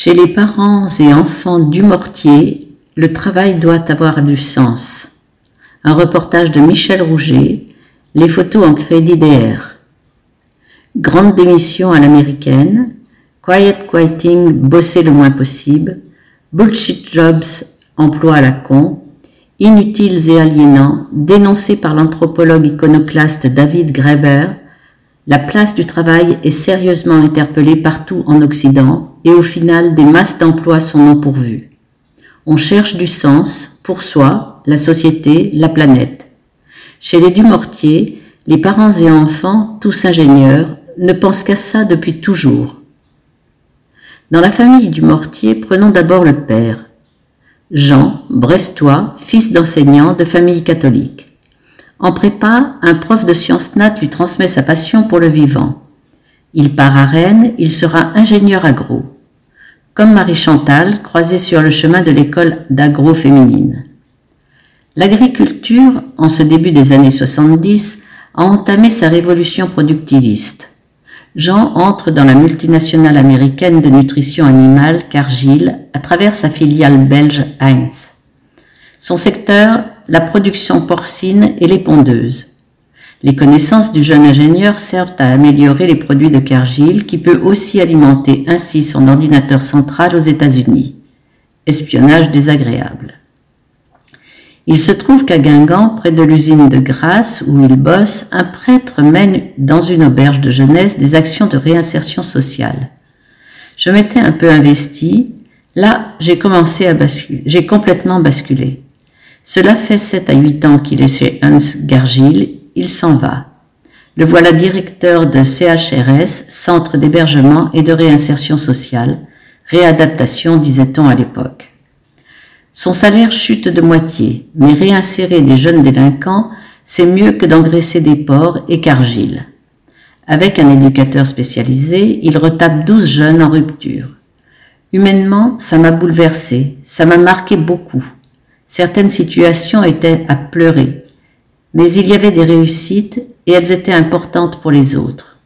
Chez les parents et enfants du mortier, le travail doit avoir du sens. Un reportage de Michel Rouget, les photos en crédit DR. Grande démission à l'américaine, quiet quieting, bosser le moins possible, bullshit jobs, emploi à la con, inutiles et aliénants, dénoncés par l'anthropologue iconoclaste David Graeber, la place du travail est sérieusement interpellée partout en Occident et au final des masses d'emplois sont non pourvus. On cherche du sens pour soi, la société, la planète. Chez les Dumortier, les parents et enfants, tous ingénieurs, ne pensent qu'à ça depuis toujours. Dans la famille du Mortier, prenons d'abord le père. Jean, brestois, fils d'enseignant de famille catholique. En prépa, un prof de sciences nat lui transmet sa passion pour le vivant. Il part à Rennes, il sera ingénieur agro. Comme Marie Chantal, croisée sur le chemin de l'école d'agro féminine. L'agriculture, en ce début des années 70, a entamé sa révolution productiviste. Jean entre dans la multinationale américaine de nutrition animale Cargill à travers sa filiale belge Heinz. Son secteur, la production porcine et les pondeuses. Les connaissances du jeune ingénieur servent à améliorer les produits de Cargill qui peut aussi alimenter ainsi son ordinateur central aux États-Unis. Espionnage désagréable. Il se trouve qu'à Guingamp, près de l'usine de Grasse où il bosse, un prêtre mène dans une auberge de jeunesse des actions de réinsertion sociale. Je m'étais un peu investi. Là, j'ai commencé à basculer. J'ai complètement basculé. Cela fait sept à huit ans qu'il est chez Hans Gargil, il s'en va. Le voilà directeur de CHRS, Centre d'hébergement et de réinsertion sociale, réadaptation disait-on à l'époque. Son salaire chute de moitié, mais réinsérer des jeunes délinquants, c'est mieux que d'engraisser des porcs et Cargill. Avec un éducateur spécialisé, il retape douze jeunes en rupture. Humainement, ça m'a bouleversé, ça m'a marqué beaucoup. Certaines situations étaient à pleurer, mais il y avait des réussites et elles étaient importantes pour les autres.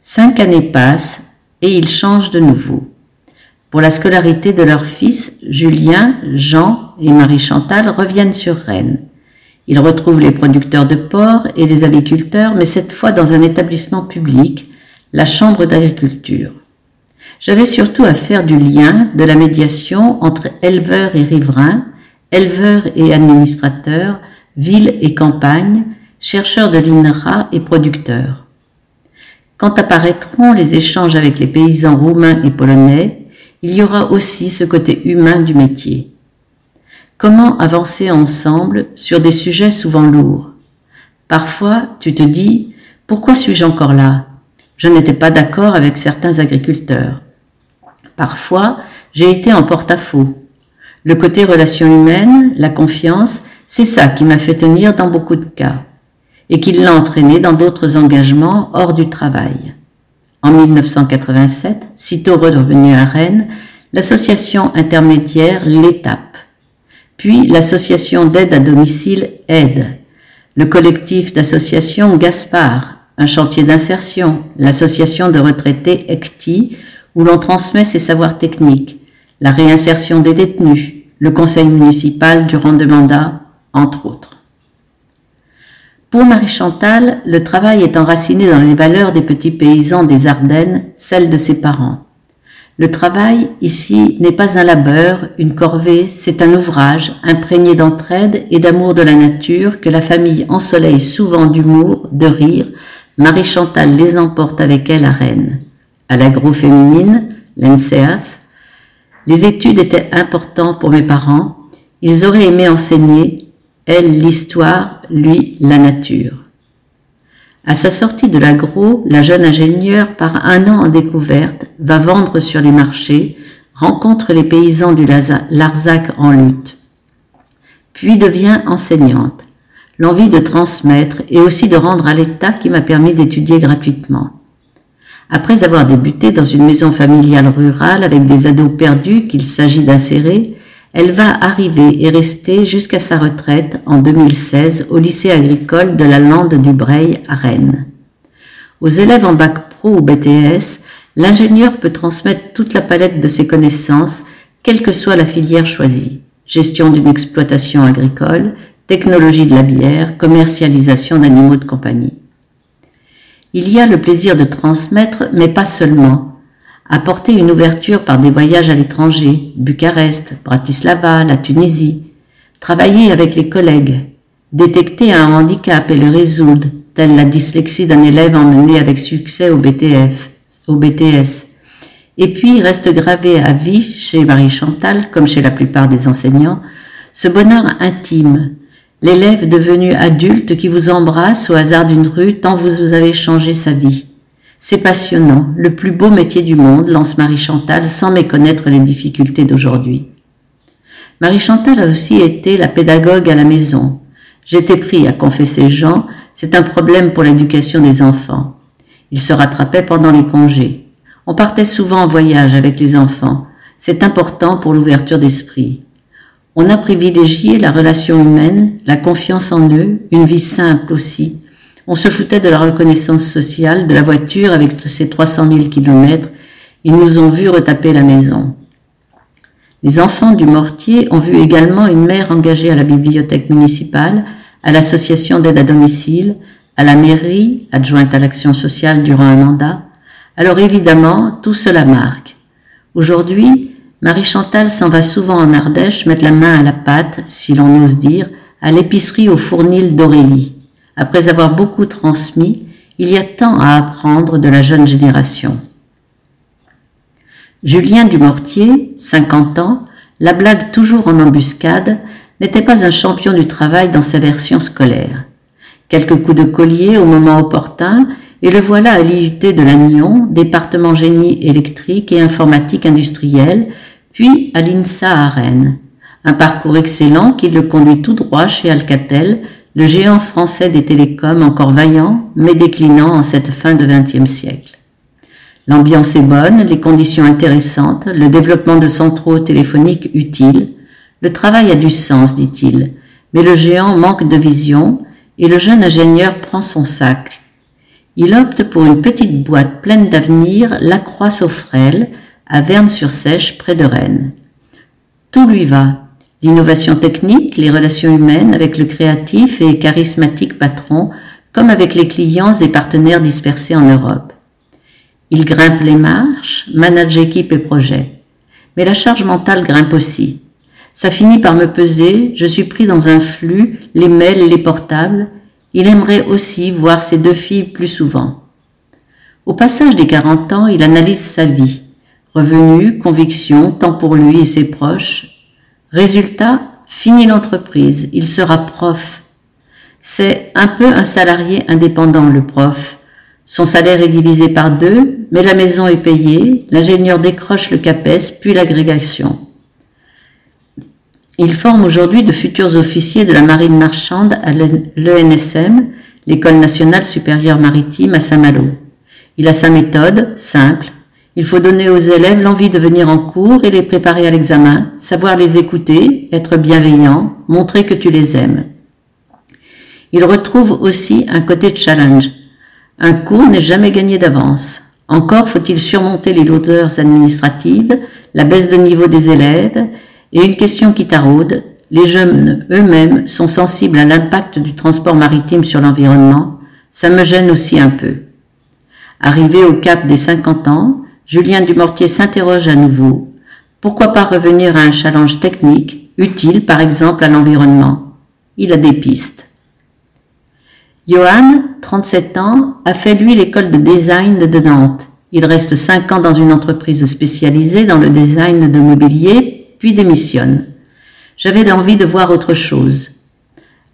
Cinq années passent et ils changent de nouveau. Pour la scolarité de leurs fils, Julien, Jean et Marie-Chantal reviennent sur Rennes. Ils retrouvent les producteurs de porc et les aviculteurs, mais cette fois dans un établissement public, la Chambre d'agriculture. J'avais surtout à faire du lien, de la médiation entre éleveurs et riverains, éleveurs et administrateurs, villes et campagnes, chercheurs de l'INRA et producteurs. Quand apparaîtront les échanges avec les paysans roumains et polonais, il y aura aussi ce côté humain du métier. Comment avancer ensemble sur des sujets souvent lourds? Parfois, tu te dis, pourquoi suis-je encore là? Je n'étais pas d'accord avec certains agriculteurs. Parfois, j'ai été en porte-à-faux. Le côté relation humaine, la confiance, c'est ça qui m'a fait tenir dans beaucoup de cas et qui l'a entraîné dans d'autres engagements hors du travail. En 1987, sitôt revenu à Rennes, l'association intermédiaire L'Étape, puis l'association d'aide à domicile Aide, le collectif d'associations Gaspard, un chantier d'insertion, l'association de retraités ECTI, où l'on transmet ses savoirs techniques, la réinsertion des détenus, le conseil municipal durant deux mandats, entre autres. Pour Marie-Chantal, le travail est enraciné dans les valeurs des petits paysans des Ardennes, celles de ses parents. Le travail, ici, n'est pas un labeur, une corvée, c'est un ouvrage imprégné d'entraide et d'amour de la nature que la famille ensoleille souvent d'humour, de rire. Marie-Chantal les emporte avec elle à Rennes. À l'agro féminine, l'NCF, les études étaient importantes pour mes parents. Ils auraient aimé enseigner, elle l'histoire, lui la nature. À sa sortie de l'agro, la jeune ingénieure part un an en découverte, va vendre sur les marchés, rencontre les paysans du Larzac en lutte, puis devient enseignante. L'envie de transmettre et aussi de rendre à l'État qui m'a permis d'étudier gratuitement. Après avoir débuté dans une maison familiale rurale avec des ados perdus qu'il s'agit d'insérer, elle va arriver et rester jusqu'à sa retraite en 2016 au lycée agricole de la Lande du Breil à Rennes. Aux élèves en bac pro ou BTS, L'ingénieur peut transmettre toute la palette de ses connaissances, quelle que soit la filière choisie. Gestion d'une exploitation agricole, technologie de la bière, commercialisation d'animaux de compagnie. Il y a le plaisir de transmettre, mais pas seulement. Apporter une ouverture par des voyages à l'étranger, Bucarest, Bratislava, la Tunisie. Travailler avec les collègues. Détecter un handicap et le résoudre, telle la dyslexie d'un élève emmené avec succès au BTF, au BTS. Et puis reste gravé à vie chez Marie Chantal, comme chez la plupart des enseignants, ce bonheur intime, l'élève devenu adulte qui vous embrasse au hasard d'une rue tant vous avez changé sa vie. C'est passionnant, le plus beau métier du monde, lance Marie Chantal sans méconnaître les difficultés d'aujourd'hui. Marie Chantal a aussi été la pédagogue à la maison. J'étais pris à confesser Jean, c'est un problème pour l'éducation des enfants. Il se rattrapait pendant les congés. On partait souvent en voyage avec les enfants. C'est important pour l'ouverture d'esprit. On a privilégié la relation humaine, la confiance en eux, une vie simple aussi. On se foutait de la reconnaissance sociale, de la voiture avec ses 300 000 kilomètres. Ils nous ont vu retaper la maison. Les enfants du mortier ont vu également une mère engagée à la bibliothèque municipale, à l'association d'aide à domicile, à la mairie, adjointe à l'action sociale durant un mandat. Alors évidemment, tout cela marque. Aujourd'hui, Marie-Chantal s'en va souvent en Ardèche mettre la main à la pâte, si l'on ose dire, à l'épicerie au fournil d'Aurélie. Après avoir beaucoup transmis, il y a tant à apprendre de la jeune génération. Julien Dumortier, 50 ans, la blague toujours en embuscade, n'était pas un champion du travail dans sa version scolaire. Quelques coups de collier au moment opportun, et le voilà à l'IUT de Lannion, département génie électrique et informatique industrielle, puis à l'INSA à Rennes. Un parcours excellent qui le conduit tout droit chez Alcatel, le géant français des télécoms encore vaillant, mais déclinant en cette fin de XXe siècle. L'ambiance est bonne, les conditions intéressantes, le développement de centraux téléphoniques utiles. Le travail a du sens, dit-il, mais le géant manque de vision et le jeune ingénieur prend son sac. Il opte pour une petite boîte pleine d'avenir, Lacroix-Saufrel, à Verne-sur-Sèche, près de Rennes. Tout lui va. L'innovation technique, les relations humaines avec le créatif et charismatique patron, comme avec les clients et partenaires dispersés en Europe. Il grimpe les marches, manage équipe et projet. Mais la charge mentale grimpe aussi. Ça finit par me peser, je suis pris dans un flux, les mails, les portables. Il aimerait aussi voir ses deux filles plus souvent. Au passage des 40 ans, il analyse sa vie. Revenu, conviction, temps pour lui et ses proches. Résultat, fini l'entreprise, il sera prof. C'est un peu un salarié indépendant, le prof. Son salaire est divisé par deux, mais la maison est payée, l'ingénieur décroche le CAPES, puis l'agrégation. Il forme aujourd'hui de futurs officiers de la marine marchande à l'ENSM, l'École nationale supérieure maritime à Saint-Malo. Il a sa méthode, simple, il faut donner aux élèves l'envie de venir en cours et les préparer à l'examen, savoir les écouter, être bienveillant, montrer que tu les aimes. Il retrouve aussi un côté challenge. Un cours n'est jamais gagné d'avance. Encore faut-il surmonter les lourdeurs administratives, la baisse de niveau des élèves et une question qui taraude. Les jeunes eux-mêmes sont sensibles à l'impact du transport maritime sur l'environnement. Ça me gêne aussi un peu. Arrivé au cap des 50 ans, Julien Dumortier s'interroge à nouveau. Pourquoi pas revenir à un challenge technique, utile par exemple à l'environnement? Il a des pistes. Johan, 37 ans, a fait lui l'école de design de Nantes. Il reste 5 ans dans une entreprise spécialisée dans le design de mobilier, puis démissionne. J'avais envie de voir autre chose.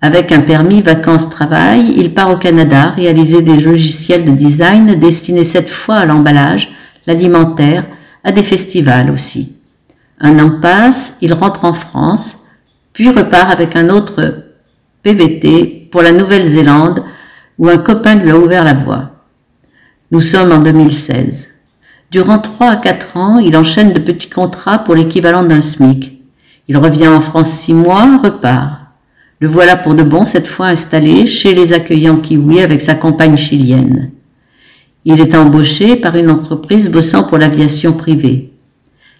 Avec un permis vacances-travail, il part au Canada réaliser des logiciels de design destinés cette fois à l'emballage, l'alimentaire, à des festivals aussi. Un an passe, il rentre en France, puis repart avec un autre PVT pour la Nouvelle-Zélande où un copain lui a ouvert la voie. Nous sommes en 2016. Durant trois à quatre ans, il enchaîne de petits contrats pour l'équivalent d'un SMIC. Il revient en France six mois, repart. Le voilà pour de bon cette fois installé chez les accueillants kiwis avec sa compagne chilienne. Il est embauché par une entreprise bossant pour l'aviation privée.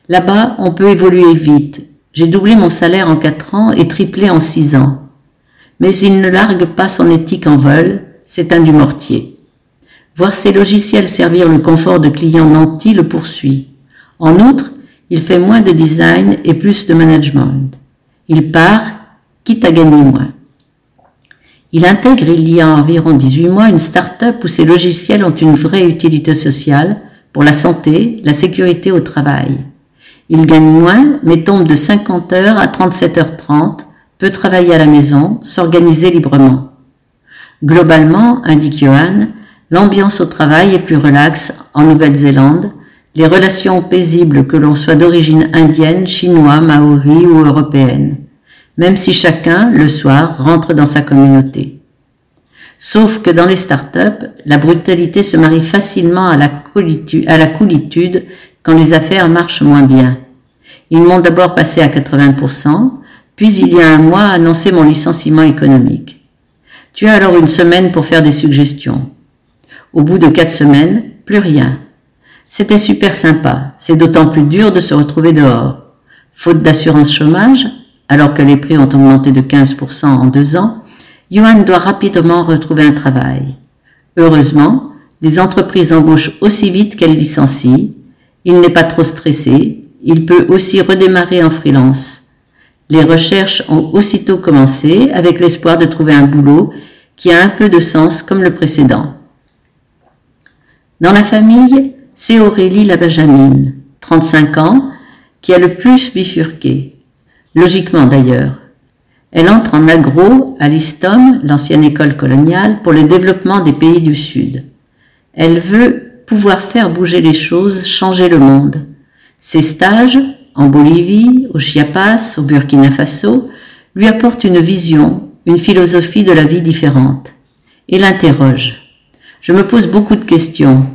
Là-bas, on peut évoluer vite. J'ai doublé mon salaire en quatre ans et triplé en six ans. Mais il ne largue pas son éthique en vol, c'est un du mortier. Voir ses logiciels servir le confort de clients nantis le poursuit. En outre, il fait moins de design et plus de management. Il part, quitte à gagner moins. Il intègre il y a environ 18 mois une start-up où ses logiciels ont une vraie utilité sociale pour la santé, la sécurité au travail. Il gagne moins, mais tombe de 50 heures à 37h30, peut travailler à la maison, s'organiser librement. Globalement, indique Johan, l'ambiance au travail est plus relaxe en Nouvelle-Zélande, les relations paisibles que l'on soit d'origine indienne, chinoise, maori ou européenne même si chacun, le soir, rentre dans sa communauté. Sauf que dans les startups, la brutalité se marie facilement à la, coolitude quand les affaires marchent moins bien. Ils m'ont d'abord passé à 80%, puis il y a un mois annoncé mon licenciement économique. Tu as alors une semaine pour faire des suggestions. Au bout de quatre semaines, plus rien. C'était super sympa, c'est d'autant plus dur de se retrouver dehors. Faute d'assurance chômage, alors que les prix ont augmenté de 15% en deux ans, Yuan doit rapidement retrouver un travail. Heureusement, les entreprises embauchent aussi vite qu'elles licencient. Il n'est pas trop stressé. Il peut aussi redémarrer en freelance. Les recherches ont aussitôt commencé avec l'espoir de trouver un boulot qui a un peu de sens comme le précédent. Dans la famille, c'est Aurélie la Benjamine, 35 ans, qui a le plus bifurqué logiquement d'ailleurs. Elle entre en agro à l'ISTOM, l'ancienne école coloniale, pour le développement des pays du Sud. Elle veut pouvoir faire bouger les choses, changer le monde. Ses stages, en Bolivie, au Chiapas, au Burkina Faso, lui apportent une vision, une philosophie de la vie différente. Et l'interroge. Je me pose beaucoup de questions.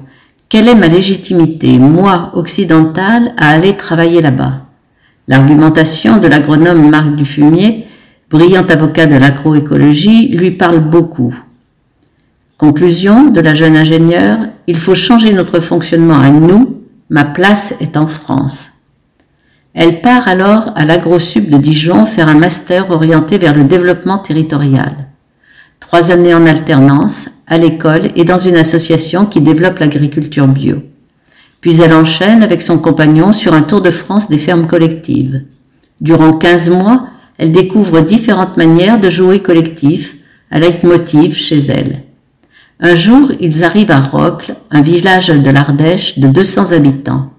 Quelle est ma légitimité, moi, occidentale, à aller travailler là-bas? L'argumentation de l'agronome Marc Dufumier, brillant avocat de l'agroécologie, lui parle beaucoup. Conclusion de la jeune ingénieure, il faut changer notre fonctionnement à nous, ma place est en France. Elle part alors à l'AgroSup de Dijon faire un master orienté vers le développement territorial. Trois années en alternance, à l'école et dans une association qui développe l'agriculture bio. Puis elle enchaîne avec son compagnon sur un tour de France des fermes collectives. Durant 15 mois, elle découvre différentes manières de jouer collectif, à leitmotiv chez elle. Un jour, ils arrivent à Rocle, un village de l'Ardèche de 200 habitants.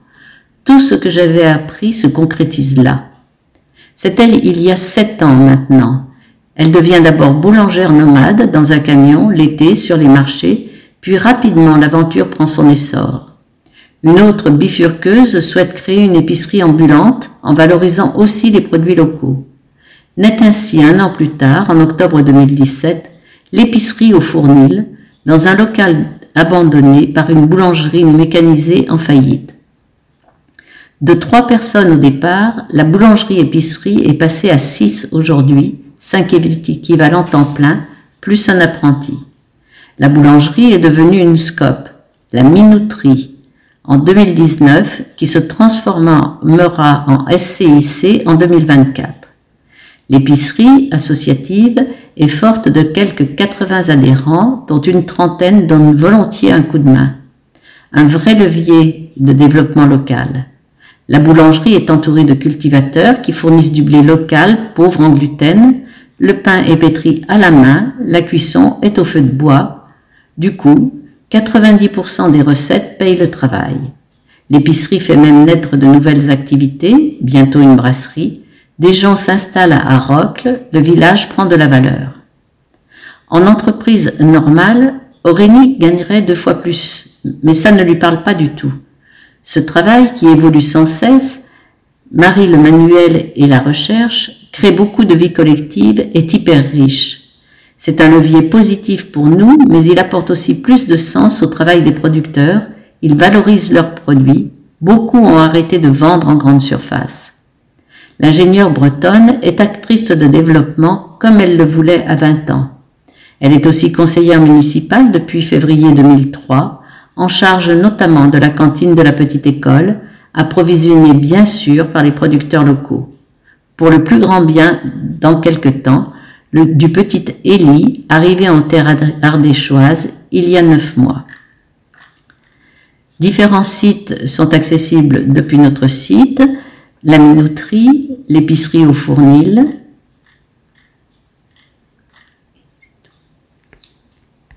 Tout ce que j'avais appris se concrétise là. C'est elle il y a sept ans maintenant. Elle devient d'abord boulangère nomade dans un camion l'été sur les marchés, puis rapidement l'aventure prend son essor. Une autre bifurqueuse souhaite créer une épicerie ambulante en valorisant aussi les produits locaux. Naît ainsi un an plus tard, en octobre 2017, l'épicerie au Fournil, dans un local abandonné par une boulangerie mécanisée en faillite. De trois personnes au départ, la boulangerie-épicerie est passée à six aujourd'hui, cinq équivalents temps plein, plus un apprenti. La boulangerie est devenue une scope, la minuterie, en 2019 qui se transformera en SCIC en 2024. L'épicerie associative est forte de quelques 80 adhérents dont une trentaine donnent volontiers un coup de main. Un vrai levier de développement local. La boulangerie est entourée de cultivateurs qui fournissent du blé local pauvre en gluten, le pain est pétri à la main, la cuisson est au feu de bois. Du coup, 90% des recettes payent le travail. L'épicerie fait même naître de nouvelles activités, bientôt une brasserie. Des gens s'installent à Rocle, le village prend de la valeur. En entreprise normale, Aurélie gagnerait deux fois plus, mais ça ne lui parle pas du tout. Ce travail qui évolue sans cesse, marie le manuel et la recherche, crée beaucoup de vie collective, est hyper riche. C'est un levier positif pour nous, mais il apporte aussi plus de sens au travail des producteurs, il valorise leurs produits, beaucoup ont arrêté de vendre en grande surface. L'ingénieure bretonne est actrice de développement comme elle le voulait à 20 ans. Elle est aussi conseillère municipale depuis février 2003, en charge notamment de la cantine de la petite école, approvisionnée bien sûr par les producteurs locaux. Pour le plus grand bien, dans quelque temps, du petit Élie, arrivé en terre ardéchoise il y a neuf mois. Différents sites sont accessibles depuis notre site, la minuterie, l'épicerie au fournil,